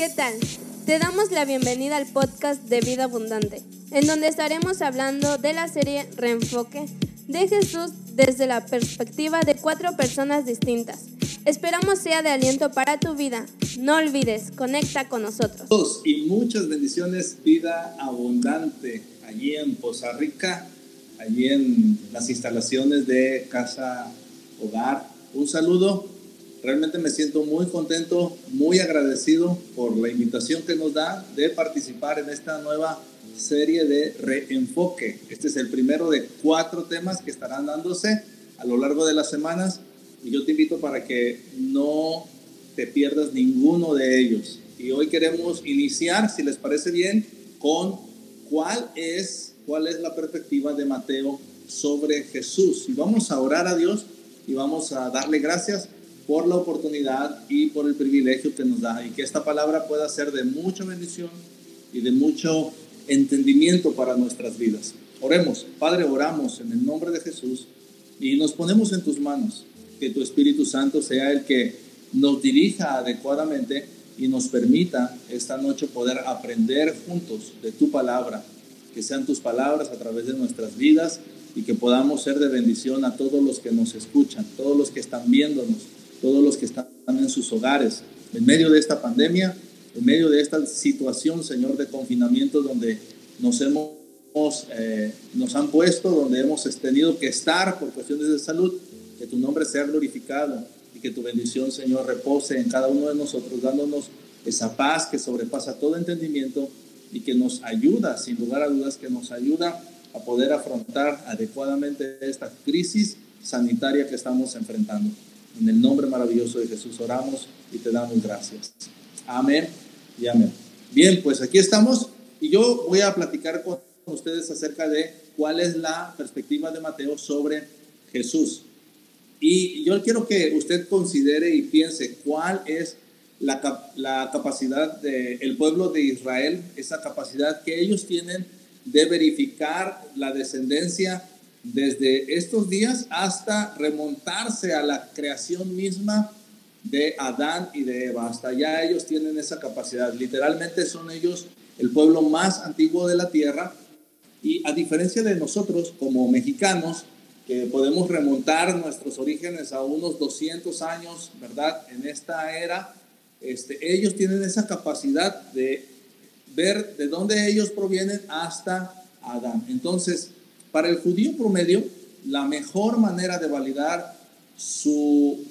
¿Qué tal? Te damos la bienvenida al podcast de Vida Abundante, en donde estaremos hablando de la serie Reenfoque de Jesús desde la perspectiva de cuatro personas distintas. Esperamos sea de aliento para tu vida. No olvides, conecta con nosotros. Y muchas bendiciones, Vida Abundante, allí en Poza Rica, allí en las instalaciones de Casa Hogar. Un saludo Realmente me siento muy contento, muy agradecido por la invitación que nos da de participar en esta nueva serie de reenfoque. Este es el primero de cuatro temas que estarán dándose a lo largo de las semanas y yo te invito para que no te pierdas ninguno de ellos. Y hoy queremos iniciar, si les parece bien, con cuál es, cuál es la perspectiva de Mateo sobre Jesús. Y vamos a orar a Dios y vamos a darle gracias por la oportunidad y por el privilegio que nos da y que esta palabra pueda ser de mucha bendición y de mucho entendimiento para nuestras vidas. Oremos, Padre, oramos en el nombre de Jesús y nos ponemos en tus manos, que tu Espíritu Santo sea el que nos dirija adecuadamente y nos permita esta noche poder aprender juntos de tu palabra, que sean tus palabras a través de nuestras vidas y que podamos ser de bendición a todos los que nos escuchan, todos los que están viéndonos todos los que están en sus hogares, en medio de esta pandemia, en medio de esta situación, Señor, de confinamiento donde nos hemos, eh, nos han puesto, donde hemos tenido que estar por cuestiones de salud, que tu nombre sea glorificado y que tu bendición, Señor, repose en cada uno de nosotros, dándonos esa paz que sobrepasa todo entendimiento y que nos ayuda, sin lugar a dudas, que nos ayuda a poder afrontar adecuadamente esta crisis sanitaria que estamos enfrentando. En el nombre maravilloso de Jesús oramos y te damos gracias. Amén y amén. Bien, pues aquí estamos y yo voy a platicar con ustedes acerca de cuál es la perspectiva de Mateo sobre Jesús. Y yo quiero que usted considere y piense cuál es la, la capacidad del pueblo de Israel, esa capacidad que ellos tienen de verificar la descendencia desde estos días hasta remontarse a la creación misma de Adán y de Eva. Hasta allá ellos tienen esa capacidad. Literalmente son ellos el pueblo más antiguo de la tierra y a diferencia de nosotros como mexicanos, que podemos remontar nuestros orígenes a unos 200 años, ¿verdad? En esta era, este, ellos tienen esa capacidad de ver de dónde ellos provienen hasta Adán. Entonces, para el judío promedio, la mejor manera de validar su,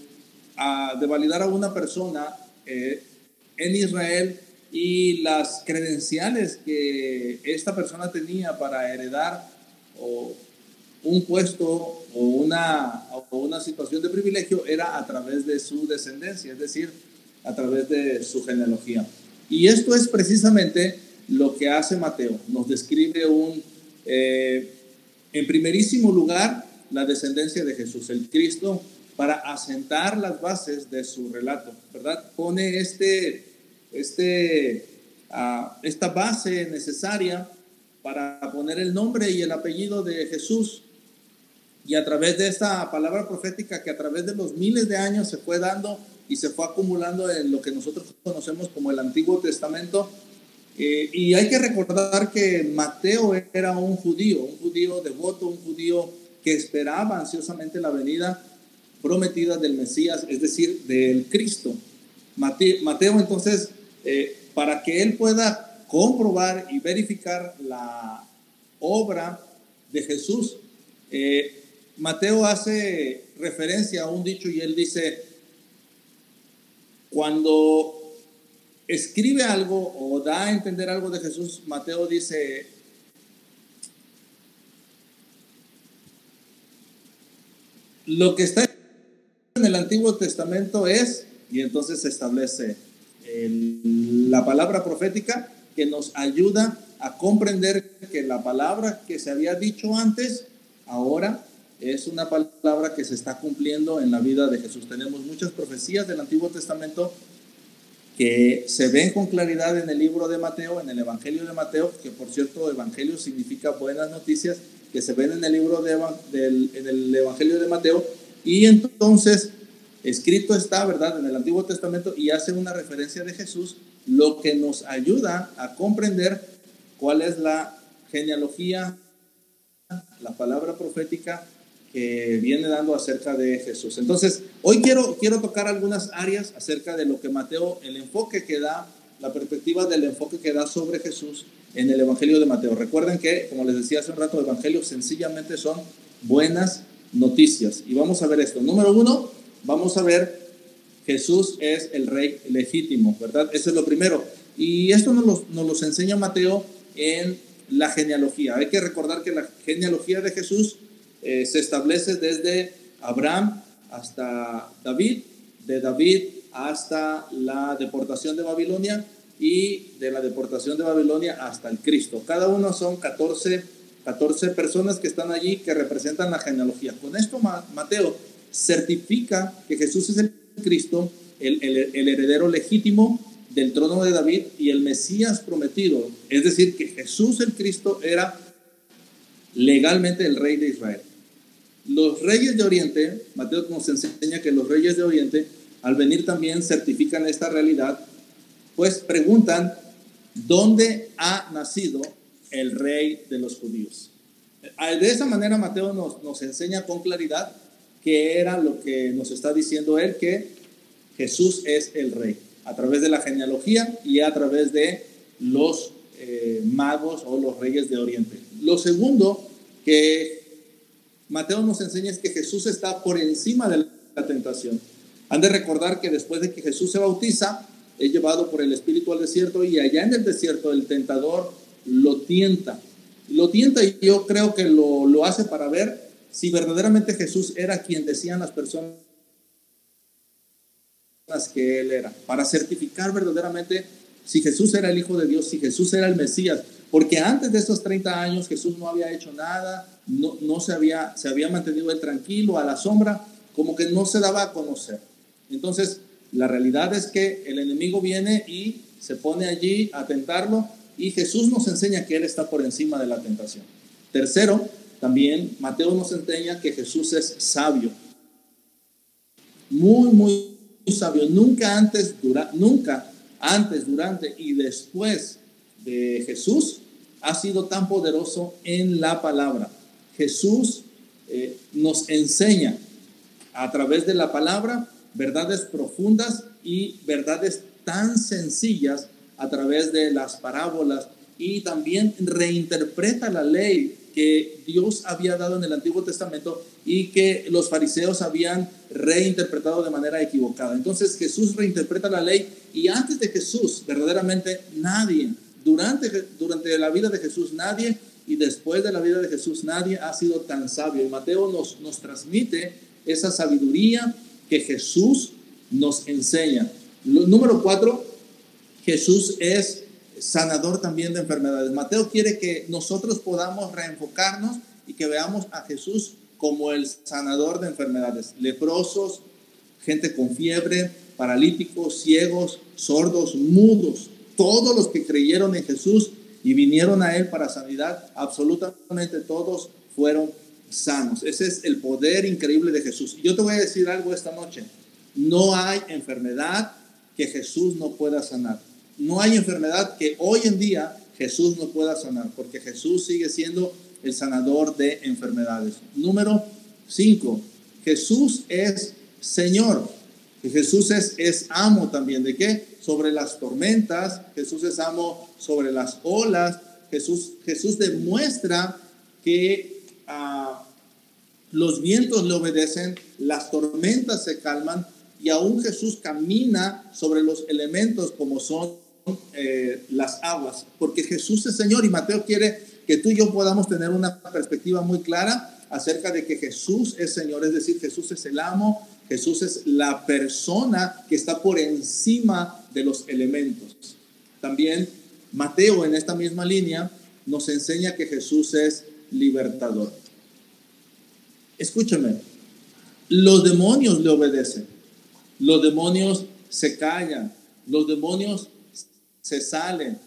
de validar a una persona eh, en Israel y las credenciales que esta persona tenía para heredar o un puesto o una, o una situación de privilegio era a través de su descendencia, es decir, a través de su genealogía. Y esto es precisamente lo que hace Mateo. Nos describe un, eh, en primerísimo lugar, la descendencia de Jesús, el Cristo, para asentar las bases de su relato, ¿verdad? Pone este, este, uh, esta base necesaria para poner el nombre y el apellido de Jesús. Y a través de esta palabra profética que a través de los miles de años se fue dando y se fue acumulando en lo que nosotros conocemos como el Antiguo Testamento, eh, y hay que recordar que Mateo era un judío, un judío devoto, un judío que esperaba ansiosamente la venida prometida del Mesías, es decir, del Cristo. Mateo, entonces, eh, para que él pueda comprobar y verificar la obra de Jesús, eh, Mateo hace referencia a un dicho y él dice, cuando escribe algo o da a entender algo de Jesús, Mateo dice, lo que está en el Antiguo Testamento es, y entonces se establece la palabra profética que nos ayuda a comprender que la palabra que se había dicho antes, ahora es una palabra que se está cumpliendo en la vida de Jesús. Tenemos muchas profecías del Antiguo Testamento que se ven con claridad en el libro de Mateo, en el Evangelio de Mateo, que por cierto, Evangelio significa buenas noticias, que se ven en el libro de, del, en el Evangelio de Mateo, y entonces escrito está, ¿verdad?, en el Antiguo Testamento y hace una referencia de Jesús lo que nos ayuda a comprender cuál es la genealogía, la palabra profética que viene dando acerca de Jesús. Entonces, hoy quiero, quiero tocar algunas áreas acerca de lo que Mateo, el enfoque que da, la perspectiva del enfoque que da sobre Jesús en el Evangelio de Mateo. Recuerden que, como les decía hace un rato, Evangelios sencillamente son buenas noticias. Y vamos a ver esto. Número uno, vamos a ver Jesús es el rey legítimo, ¿verdad? Eso es lo primero. Y esto nos nos los enseña Mateo en la genealogía. Hay que recordar que la genealogía de Jesús eh, se establece desde Abraham hasta David, de David hasta la deportación de Babilonia y de la deportación de Babilonia hasta el Cristo. Cada uno son 14, 14 personas que están allí que representan la genealogía. Con esto Mateo certifica que Jesús es el Cristo, el, el heredero legítimo del trono de David y el Mesías prometido. Es decir, que Jesús el Cristo era legalmente el rey de Israel. Los reyes de Oriente, Mateo nos enseña que los reyes de Oriente, al venir también, certifican esta realidad, pues preguntan, ¿dónde ha nacido el rey de los judíos? De esa manera Mateo nos, nos enseña con claridad que era lo que nos está diciendo él, que Jesús es el rey, a través de la genealogía y a través de los eh, magos o los reyes de Oriente. Lo segundo que Mateo nos enseña es que Jesús está por encima de la tentación. Han de recordar que después de que Jesús se bautiza, es llevado por el Espíritu al desierto y allá en el desierto el tentador lo tienta. Lo tienta y yo creo que lo, lo hace para ver si verdaderamente Jesús era quien decían las personas que él era, para certificar verdaderamente si Jesús era el Hijo de Dios, si Jesús era el Mesías, porque antes de esos 30 años Jesús no había hecho nada, no, no se, había, se había mantenido él tranquilo, a la sombra, como que no se daba a conocer. Entonces, la realidad es que el enemigo viene y se pone allí a tentarlo y Jesús nos enseña que Él está por encima de la tentación. Tercero, también Mateo nos enseña que Jesús es sabio. Muy, muy sabio. Nunca antes, dura, nunca antes, durante y después de Jesús ha sido tan poderoso en la palabra. Jesús eh, nos enseña a través de la palabra verdades profundas y verdades tan sencillas a través de las parábolas y también reinterpreta la ley que Dios había dado en el Antiguo Testamento y que los fariseos habían reinterpretado de manera equivocada. Entonces Jesús reinterpreta la ley y antes de Jesús verdaderamente nadie, durante, durante la vida de Jesús nadie y después de la vida de Jesús nadie ha sido tan sabio. Y Mateo nos, nos transmite esa sabiduría que Jesús nos enseña. número cuatro, Jesús es sanador también de enfermedades. Mateo quiere que nosotros podamos reenfocarnos y que veamos a Jesús como el sanador de enfermedades. Leprosos, gente con fiebre, paralíticos, ciegos, sordos, mudos, todos los que creyeron en Jesús y vinieron a Él para sanidad, absolutamente todos fueron sanos. Ese es el poder increíble de Jesús. Yo te voy a decir algo esta noche. No hay enfermedad que Jesús no pueda sanar. No hay enfermedad que hoy en día Jesús no pueda sanar, porque Jesús sigue siendo el sanador de enfermedades. Número 5. Jesús es Señor. Jesús es, es amo también. ¿De qué? sobre las tormentas, Jesús es amo sobre las olas, Jesús, Jesús demuestra que ah, los vientos le obedecen, las tormentas se calman y aún Jesús camina sobre los elementos como son eh, las aguas, porque Jesús es Señor y Mateo quiere que tú y yo podamos tener una perspectiva muy clara acerca de que Jesús es Señor, es decir, Jesús es el amo, Jesús es la persona que está por encima de los elementos. También Mateo en esta misma línea nos enseña que Jesús es libertador. Escúchame, los demonios le obedecen, los demonios se callan, los demonios se salen,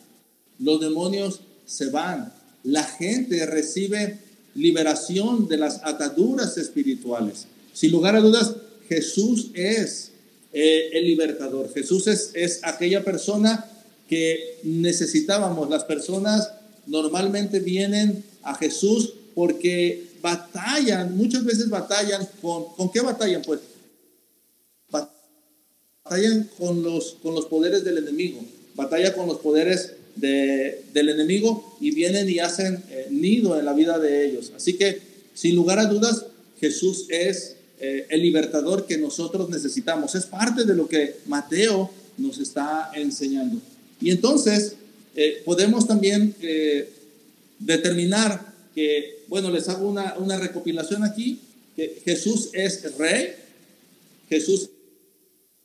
los demonios se van, la gente recibe liberación de las ataduras espirituales. Sin lugar a dudas, Jesús es eh, el libertador. Jesús es, es aquella persona que necesitábamos. Las personas normalmente vienen a Jesús porque batallan, muchas veces batallan con, ¿con qué batallan? Pues batallan con los, con los poderes del enemigo, batalla con los poderes de, del enemigo y vienen y hacen eh, nido en la vida de ellos. Así que, sin lugar a dudas, Jesús es eh, el libertador que nosotros necesitamos. Es parte de lo que Mateo nos está enseñando. Y entonces eh, podemos también determinar que, bueno, les hago una, una recopilación aquí, que Jesús es rey, Jesús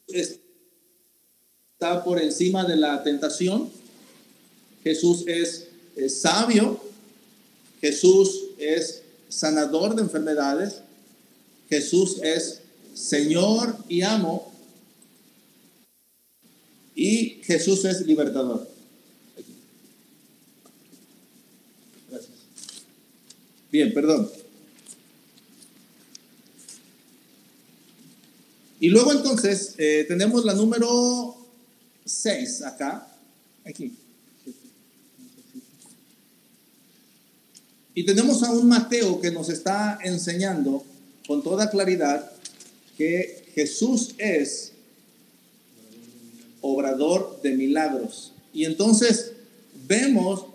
está por encima de la tentación, Jesús es, sabio, Jesús es sanador de enfermedades, Jesús es Señor y amo, y Jesús es libertador. Gracias. Bien, perdón. Y luego entonces eh, tenemos la número 6 acá, aquí. Y tenemos a un Mateo que nos está enseñando con toda claridad que Jesús es obrador de milagros. Y entonces vemos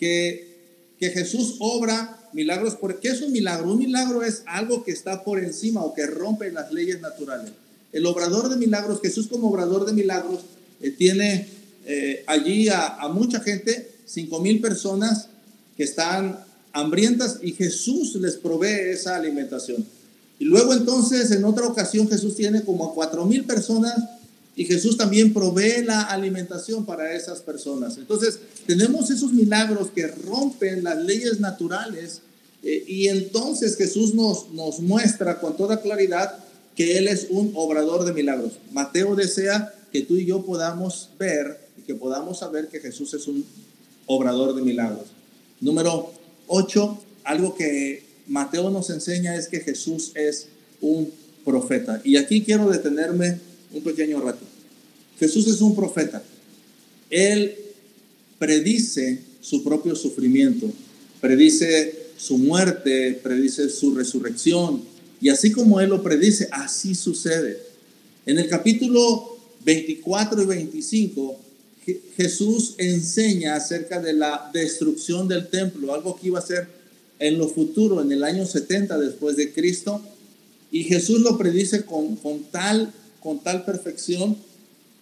que, que Jesús obra milagros. porque es un milagro? Un milagro es algo que está por encima o que rompe las leyes naturales. El obrador de milagros, Jesús como obrador de milagros, eh, tiene eh, allí a, a, mucha gente, cinco mil personas que están hambrientas y Jesús les provee esa alimentación. Y luego entonces en otra ocasión Jesús tiene como a cuatro mil personas y Jesús también provee la alimentación para esas personas. Entonces tenemos esos milagros que rompen las leyes naturales eh, y entonces Jesús nos, nos muestra con toda claridad que Él es un obrador de milagros. Mateo desea que tú y yo podamos ver y que podamos saber que Jesús es un obrador de milagros. Número 8, algo que Mateo nos enseña es que Jesús es un profeta. Y aquí quiero detenerme un pequeño rato. Jesús es un profeta. Él predice su propio sufrimiento, predice su muerte, predice su resurrección. Y así como Él lo predice, así sucede. En el capítulo 24 y 25, Jesús enseña acerca de la destrucción del templo, algo que iba a ser en lo futuro, en el año 70 después de Cristo. Y Jesús lo predice con, con, tal, con tal perfección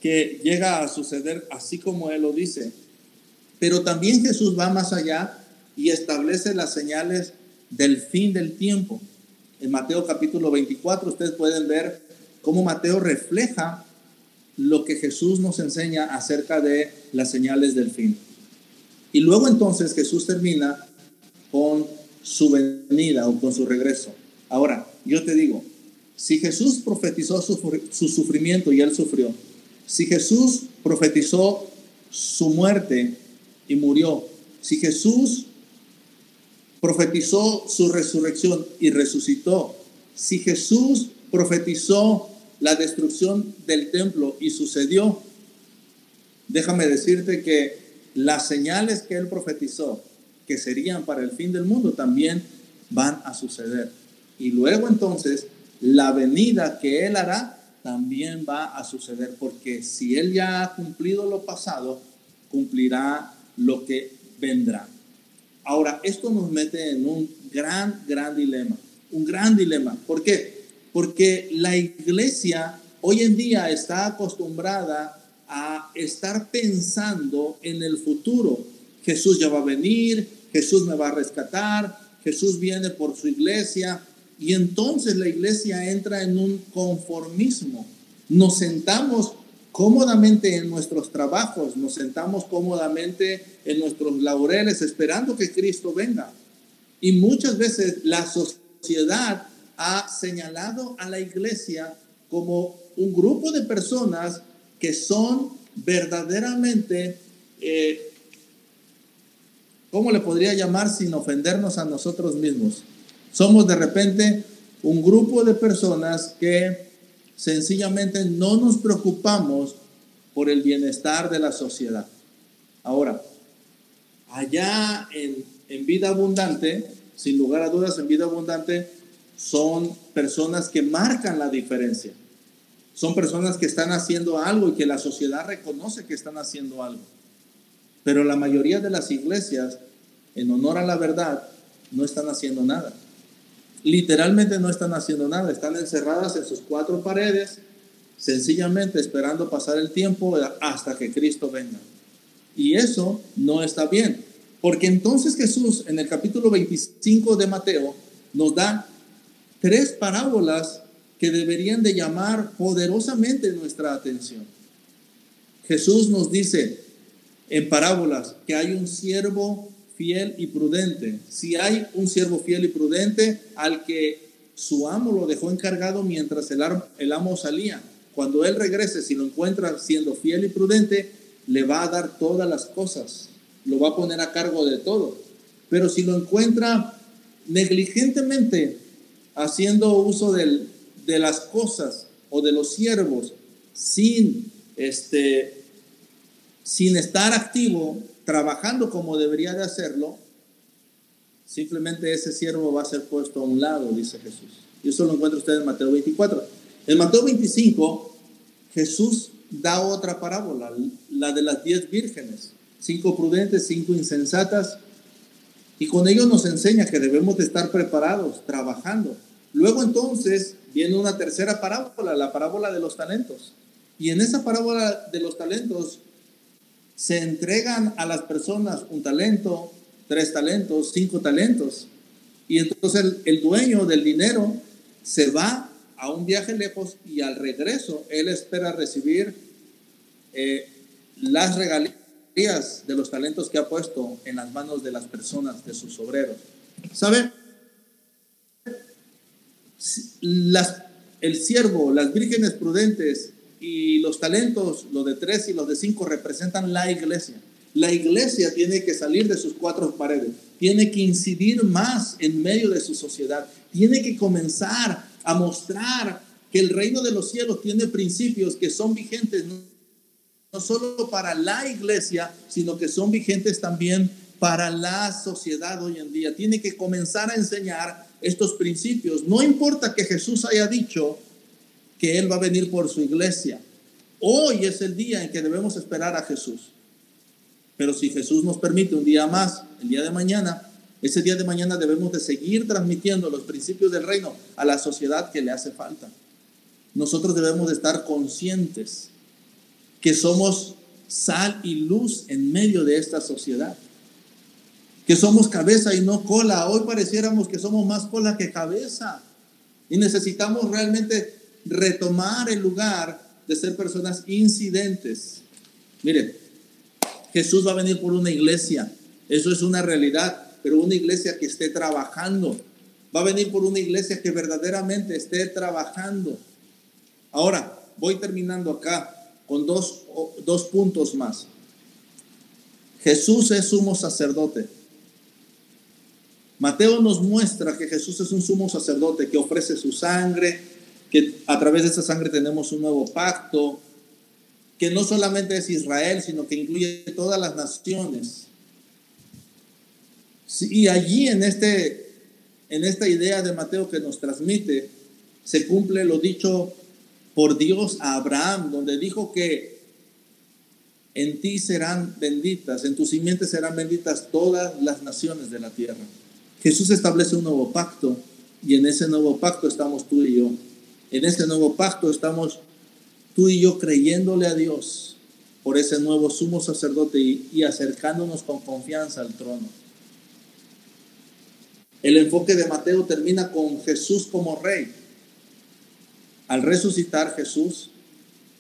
que llega a suceder así como Él lo dice. Pero también Jesús va más allá y establece las señales del fin del tiempo. En Mateo capítulo 24 ustedes pueden ver cómo Mateo refleja lo que Jesús nos enseña acerca de las señales del fin. Y luego entonces Jesús termina con su venida o con su regreso. Ahora, yo te digo, si Jesús profetizó su, su sufrimiento y él sufrió, si Jesús profetizó su muerte y murió, si Jesús profetizó su resurrección y resucitó, si Jesús profetizó la destrucción del templo y sucedió, déjame decirte que las señales que él profetizó, que serían para el fin del mundo, también van a suceder. Y luego entonces, la venida que él hará también va a suceder, porque si él ya ha cumplido lo pasado, cumplirá lo que vendrá. Ahora, esto nos mete en un gran, gran dilema, un gran dilema. ¿Por qué? Porque la iglesia hoy en día está acostumbrada a estar pensando en el futuro. Jesús ya va a venir, Jesús me va a rescatar, Jesús viene por su iglesia y entonces la iglesia entra en un conformismo. Nos sentamos cómodamente en nuestros trabajos, nos sentamos cómodamente en nuestros laureles esperando que Cristo venga. Y muchas veces la sociedad ha señalado a la iglesia como un grupo de personas que son verdaderamente, eh, ¿cómo le podría llamar sin ofendernos a nosotros mismos? Somos de repente un grupo de personas que sencillamente no nos preocupamos por el bienestar de la sociedad. Ahora, allá en, en vida abundante, sin lugar a dudas, en vida abundante, son personas que marcan la diferencia. Son personas que están haciendo algo y que la sociedad reconoce que están haciendo algo. Pero la mayoría de las iglesias, en honor a la verdad, no están haciendo nada. Literalmente no están haciendo nada. Están encerradas en sus cuatro paredes, sencillamente esperando pasar el tiempo hasta que Cristo venga. Y eso no está bien. Porque entonces Jesús en el capítulo 25 de Mateo nos da tres parábolas que deberían de llamar poderosamente nuestra atención. Jesús nos dice en parábolas que hay un siervo fiel y prudente. Si hay un siervo fiel y prudente al que su amo lo dejó encargado mientras el, el amo salía. Cuando él regrese, si lo encuentra siendo fiel y prudente, le va a dar todas las cosas, lo va a poner a cargo de todo. Pero si lo encuentra negligentemente haciendo uso de las cosas o de los siervos sin, este, sin estar activo, trabajando como debería de hacerlo, simplemente ese siervo va a ser puesto a un lado, dice Jesús. Y eso lo encuentra usted en Mateo 24. En Mateo 25, Jesús da otra parábola, la de las diez vírgenes, cinco prudentes, cinco insensatas, y con ello nos enseña que debemos de estar preparados, trabajando. Luego entonces viene una tercera parábola, la parábola de los talentos. Y en esa parábola de los talentos se entregan a las personas un talento, tres talentos, cinco talentos. Y entonces el, dueño del dinero se va a un viaje lejos y al regreso él espera recibir eh, las regalías de los talentos que ha puesto en las manos de las personas, de sus obreros. ¿Sabe? Las, el siervo, las vírgenes prudentes y los talentos, los de tres y los de cinco, representan la iglesia. La iglesia tiene que salir de sus cuatro paredes, tiene que incidir más en medio de su sociedad, tiene que comenzar a mostrar que el reino de los cielos tiene principios que son vigentes no solo para la iglesia, sino que son vigentes también para la sociedad hoy en día. Tiene que comenzar a enseñar estos principios. No importa que Jesús haya dicho que Él va a venir por su iglesia. Hoy es el día en que debemos esperar a Jesús. Pero si Jesús nos permite un día más, el día de mañana, ese día de mañana debemos de seguir transmitiendo los principios del reino a la sociedad que le hace falta. Nosotros debemos de estar conscientes que somos sal y luz en medio de esta sociedad. Que somos cabeza y no cola. Hoy pareciéramos que somos más cola que cabeza. Y necesitamos realmente retomar el lugar de ser personas incidentes. Mire, Jesús va a venir por una iglesia. Eso es una realidad. Pero una iglesia que esté trabajando. Va a venir por una iglesia que verdaderamente esté trabajando. Ahora, voy terminando acá con dos, dos puntos más. Jesús es sumo sacerdote. Mateo nos muestra que Jesús es un sumo sacerdote que ofrece su sangre, que a través de esa sangre tenemos un nuevo pacto, que no solamente es Israel, sino que incluye todas las naciones. y allí en, este, en esta idea de Mateo que nos transmite, se cumple lo dicho por Dios a Abraham, donde dijo que en ti serán benditas, en tus simientes serán benditas todas las naciones de la tierra. Jesús establece un nuevo pacto y en ese nuevo pacto estamos tú y yo. En ese nuevo pacto estamos tú y yo creyéndole a Dios por ese nuevo sumo sacerdote y, y acercándonos con confianza al trono. El enfoque de Mateo termina con Jesús como rey al resucitar Jesús,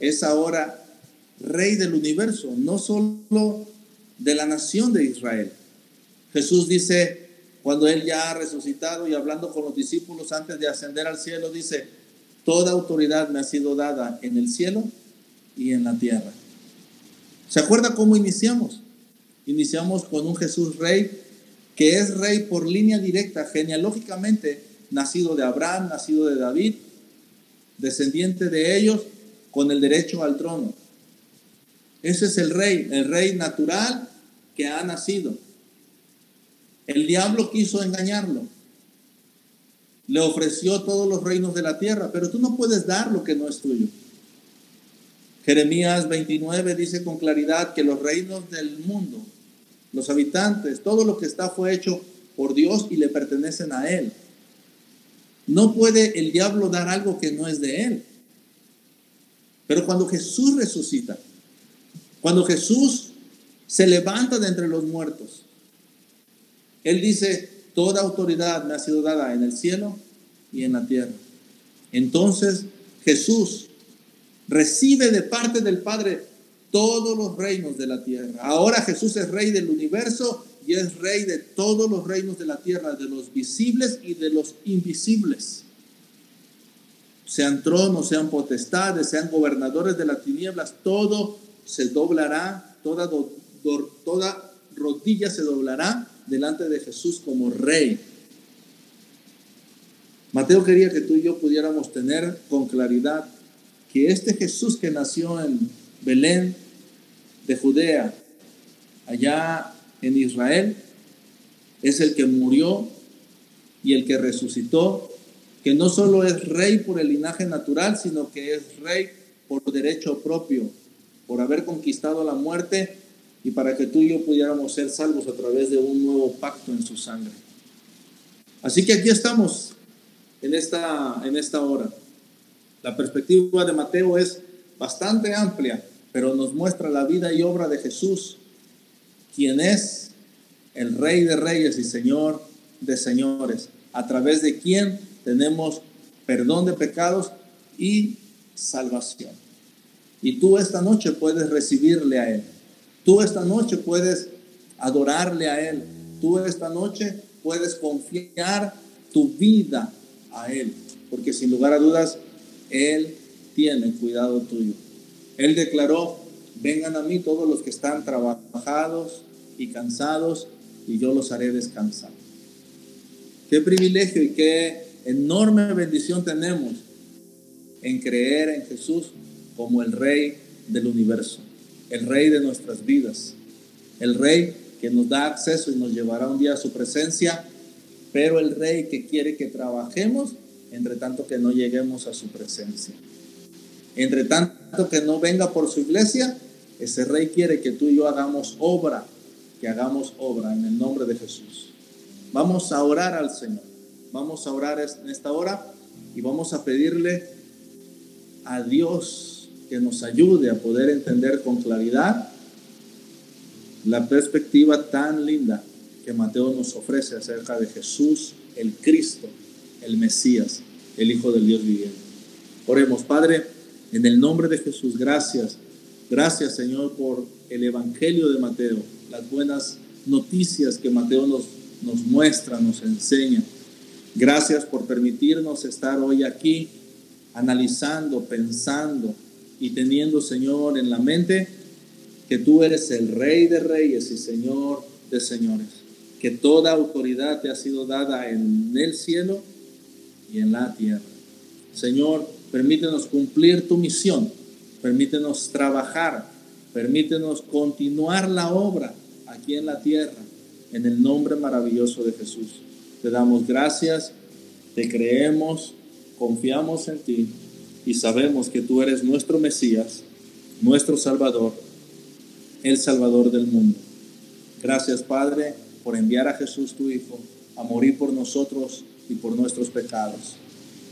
es ahora rey del universo, no solo de la nación de Israel. Jesús dice, cuando él ya ha resucitado y hablando con los discípulos antes de ascender al cielo, dice, toda autoridad me ha sido dada en el cielo y en la tierra. ¿Se acuerda cómo iniciamos? Iniciamos con un Jesús rey que es rey por línea directa, genealógicamente, nacido de Abraham, nacido de David, descendiente de ellos, con el derecho al trono. Ese es el rey, el rey natural que ha nacido. El diablo quiso engañarlo. Le ofreció todos los reinos de la tierra, pero tú no puedes dar lo que no es tuyo. Jeremías 29 dice con claridad que los reinos del mundo, los habitantes, todo lo que está fue hecho por Dios y le pertenecen a Él. No puede el diablo dar algo que no es de Él. Pero cuando Jesús resucita, cuando Jesús se levanta de entre los muertos, Él dice, toda autoridad me ha sido dada en el cielo y en la tierra. Entonces Jesús recibe de parte del Padre todos los reinos de la tierra. Ahora Jesús es rey del universo y es rey de todos los reinos de la tierra, de los visibles y de los invisibles. Sean tronos, sean potestades, sean gobernadores de las tinieblas, todo se doblará, toda, toda rodilla se doblará delante de Jesús como rey. Mateo quería que tú y yo pudiéramos tener con claridad que este Jesús que nació en Belén de Judea, allá en Israel, es el que murió y el que resucitó, que no solo es rey por el linaje natural, sino que es rey por derecho propio, por haber conquistado la muerte y para que tú y yo pudiéramos ser salvos a través de un nuevo pacto en su sangre. Así que aquí estamos en esta, en esta hora. La perspectiva de Mateo es bastante amplia, pero nos muestra la vida y obra de Jesús, quien es el Rey de Reyes y Señor de Señores, a través de quien tenemos perdón de pecados y salvación. Y tú esta noche puedes recibirle a Él. Tú esta noche puedes adorarle a Él. Tú esta noche puedes confiar tu vida a Él. Porque sin lugar a dudas, él tiene cuidado tuyo. Él declaró, vengan a mí todos los que están trabajados y cansados, y yo los haré descansar. Qué privilegio y qué enorme bendición tenemos en creer en Jesús como el Rey del universo, el Rey de nuestras vidas, el Rey que nos da acceso y nos llevará un día a su presencia, pero el Rey que quiere que trabajemos entre tanto que no lleguemos a su presencia. Entre tanto que no venga por su iglesia, ese rey quiere que tú y yo hagamos obra, que hagamos obra en el nombre de Jesús. Vamos a orar al Señor. Vamos a orar en esta hora y vamos a pedirle a Dios que nos ayude a poder entender con claridad la perspectiva tan linda que Mateo nos ofrece acerca de Jesús, el Cristo, el Mesías, el Hijo del Dios viviente. Oremos, Padre, en el nombre de Jesús, gracias. Gracias, Señor, por el Evangelio de Mateo, las buenas noticias que Mateo nos, nos muestra, nos enseña. Gracias por permitirnos estar hoy aquí analizando, pensando y teniendo, Señor, en la mente que tú eres el Rey de Reyes y Señor de Señores, que toda autoridad te ha sido dada en el cielo y en la tierra. Señor, permítenos cumplir tu misión, permítenos trabajar, permítenos continuar la obra aquí en la tierra, en el nombre maravilloso de Jesús. Te damos gracias, te creemos, confiamos en ti y sabemos que tú eres nuestro Mesías, nuestro Salvador, el Salvador del mundo. Gracias, Padre, por enviar a Jesús tu Hijo a morir por nosotros y por nuestros pecados.